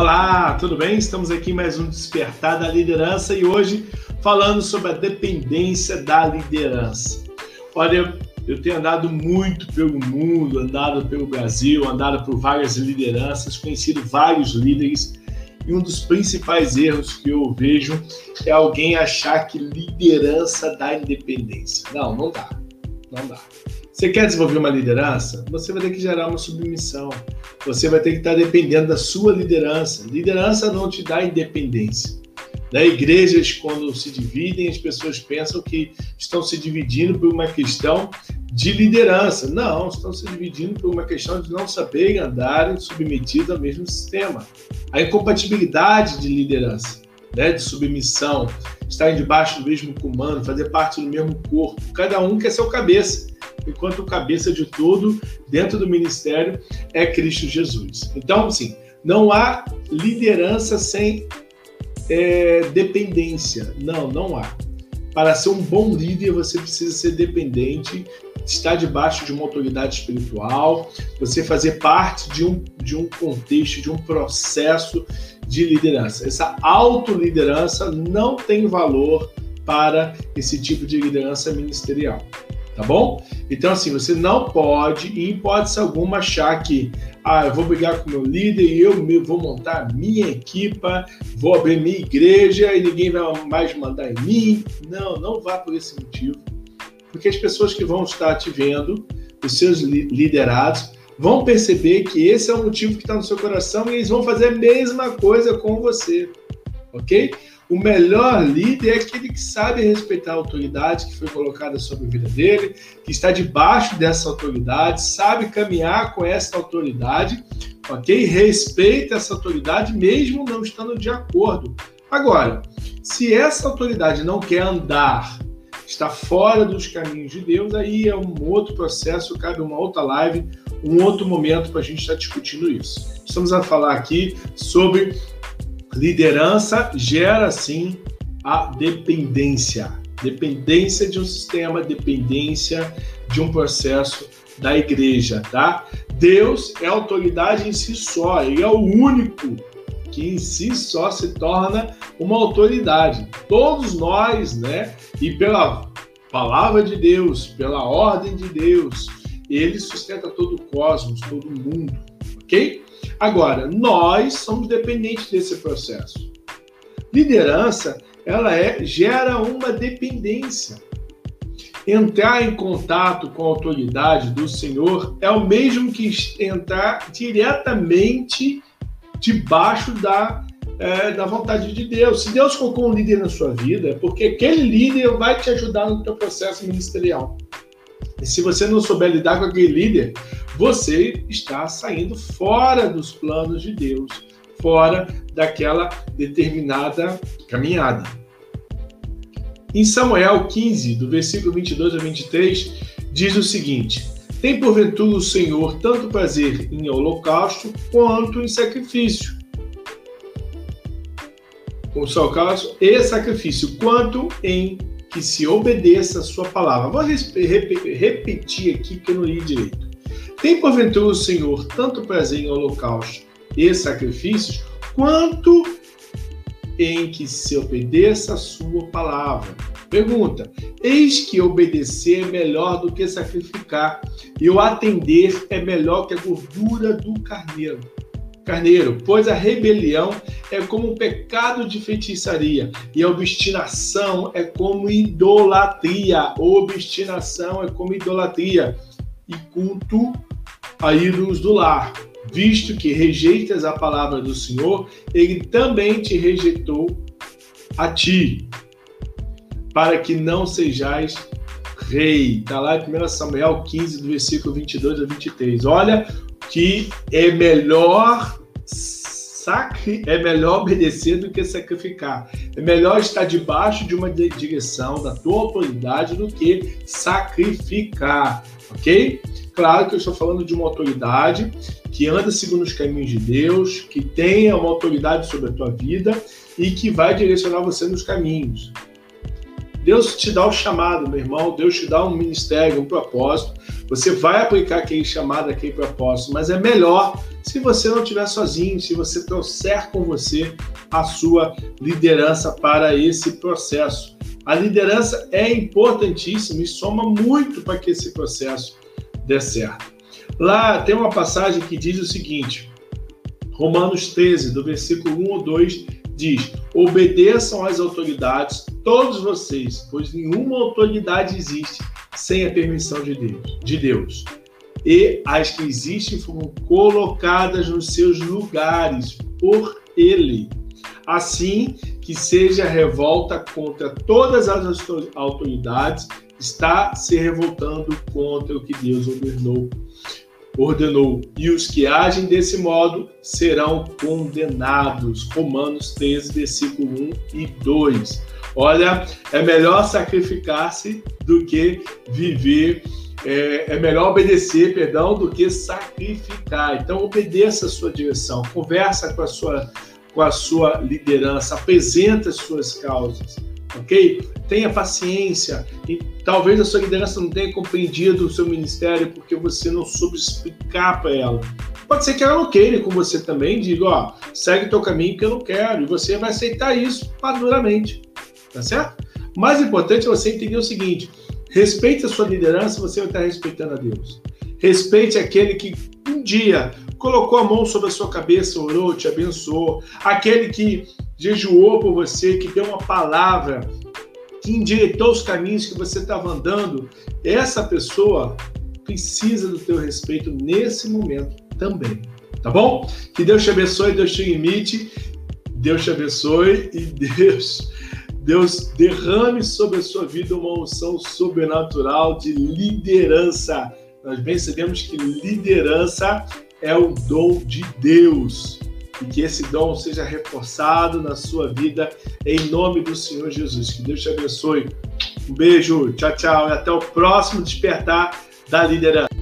Olá, tudo bem? Estamos aqui em mais um Despertar da Liderança e hoje falando sobre a dependência da liderança. Olha, eu tenho andado muito pelo mundo, andado pelo Brasil, andado por várias lideranças, conhecido vários líderes e um dos principais erros que eu vejo é alguém achar que liderança dá independência. Não, não dá. Não dá. Você quer desenvolver uma liderança? Você vai ter que gerar uma submissão. Você vai ter que estar dependendo da sua liderança. Liderança não te dá independência. Né? Igrejas, quando se dividem, as pessoas pensam que estão se dividindo por uma questão de liderança. Não, estão se dividindo por uma questão de não saberem andar submetidos ao mesmo sistema. A incompatibilidade de liderança, né? de submissão, estar debaixo do mesmo comando, fazer parte do mesmo corpo. Cada um quer ser o cabeça enquanto cabeça de tudo dentro do ministério é Cristo Jesus. Então, assim, não há liderança sem é, dependência. Não, não há. Para ser um bom líder, você precisa ser dependente, estar debaixo de uma autoridade espiritual, você fazer parte de um, de um contexto, de um processo de liderança. Essa autoliderança não tem valor para esse tipo de liderança ministerial tá bom? Então, assim, você não pode, em hipótese alguma, achar que ah, eu vou brigar com meu líder e eu vou montar minha equipa, vou abrir minha igreja e ninguém vai mais mandar em mim. Não, não vá por esse motivo. Porque as pessoas que vão estar te vendo, os seus liderados, vão perceber que esse é o motivo que está no seu coração e eles vão fazer a mesma coisa com você, ok? O melhor líder é aquele que sabe respeitar a autoridade que foi colocada sobre a vida dele, que está debaixo dessa autoridade, sabe caminhar com essa autoridade, ok? Respeita essa autoridade mesmo não estando de acordo. Agora, se essa autoridade não quer andar, está fora dos caminhos de Deus, aí é um outro processo, cabe uma outra live, um outro momento para a gente estar discutindo isso. Estamos a falar aqui sobre Liderança gera sim a dependência. Dependência de um sistema, dependência de um processo da igreja, tá? Deus é autoridade em si só, ele é o único que em si só se torna uma autoridade. Todos nós, né? E pela palavra de Deus, pela ordem de Deus, ele sustenta todo o cosmos, todo o mundo, ok? Agora, nós somos dependentes desse processo. Liderança, ela é, gera uma dependência. Entrar em contato com a autoridade do Senhor é o mesmo que entrar diretamente debaixo da, é, da vontade de Deus. Se Deus colocou um líder na sua vida, é porque aquele líder vai te ajudar no teu processo ministerial. E se você não souber lidar com aquele líder, você está saindo fora dos planos de Deus, fora daquela determinada caminhada. Em Samuel 15, do versículo 22 a 23, diz o seguinte: Tem porventura o Senhor tanto prazer em holocausto quanto em sacrifício. O holocausto e sacrifício, quanto em que se obedeça a sua palavra. Vou repetir aqui que eu não li direito. Tem porventura o Senhor tanto prazer em holocausto e sacrifícios, quanto em que se obedeça a sua palavra. Pergunta: Eis que obedecer é melhor do que sacrificar, e o atender é melhor que a gordura do carneiro. Carneiro, pois a rebelião é como um pecado de feitiçaria, e a obstinação é como idolatria. Obstinação é como idolatria, e culto a ídolos do lar. Visto que rejeitas a palavra do Senhor, ele também te rejeitou a ti, para que não sejais rei. Está lá em 1 Samuel 15, do versículo 22 a 23. Olha que é melhor sacri... é melhor obedecer do que sacrificar. É melhor estar debaixo de uma direção da tua autoridade do que sacrificar, ok? Claro que eu estou falando de uma autoridade que anda segundo os caminhos de Deus, que tenha uma autoridade sobre a tua vida e que vai direcionar você nos caminhos. Deus te dá o chamado, meu irmão, Deus te dá um ministério, um propósito. Você vai aplicar aquele chamado, aquele propósito, mas é melhor se você não estiver sozinho, se você trouxer com você a sua liderança para esse processo. A liderança é importantíssima e soma muito para que esse processo dê certo. Lá tem uma passagem que diz o seguinte: Romanos 13, do versículo 1 ou 2, diz: Obedeçam às autoridades, todos vocês, pois nenhuma autoridade existe sem a permissão de Deus. De Deus. E as que existem foram colocadas nos seus lugares por Ele. Assim que seja revolta contra todas as autoridades, está se revoltando contra o que Deus ordenou ordenou: e os que agem desse modo serão condenados. Romanos 13, versículo 1 e 2. Olha, é melhor sacrificar-se do que viver, é, é, melhor obedecer, perdão, do que sacrificar. Então, obedeça a sua direção, conversa com a sua, com a sua liderança, apresenta as suas causas ok? Tenha paciência. E talvez a sua liderança não tenha compreendido o seu ministério porque você não soube explicar para ela. Pode ser que ela não queira com você também, diga, ó, segue teu caminho que eu não quero. E você vai aceitar isso maduramente, tá certo? O mais importante é você entender o seguinte: respeite a sua liderança, você vai estar respeitando a Deus. Respeite aquele que um dia colocou a mão sobre a sua cabeça, orou, te abençoou. Aquele que jejuou por você, que deu uma palavra, que endireitou os caminhos que você estava andando, essa pessoa precisa do teu respeito nesse momento também. Tá bom? Que Deus te abençoe, Deus te limite, Deus te abençoe e Deus, Deus derrame sobre a sua vida uma unção sobrenatural de liderança. Nós bem sabemos que liderança é o dom de Deus e que esse dom seja reforçado na sua vida, em nome do Senhor Jesus. Que Deus te abençoe. Um beijo, tchau, tchau, e até o próximo despertar da liderança.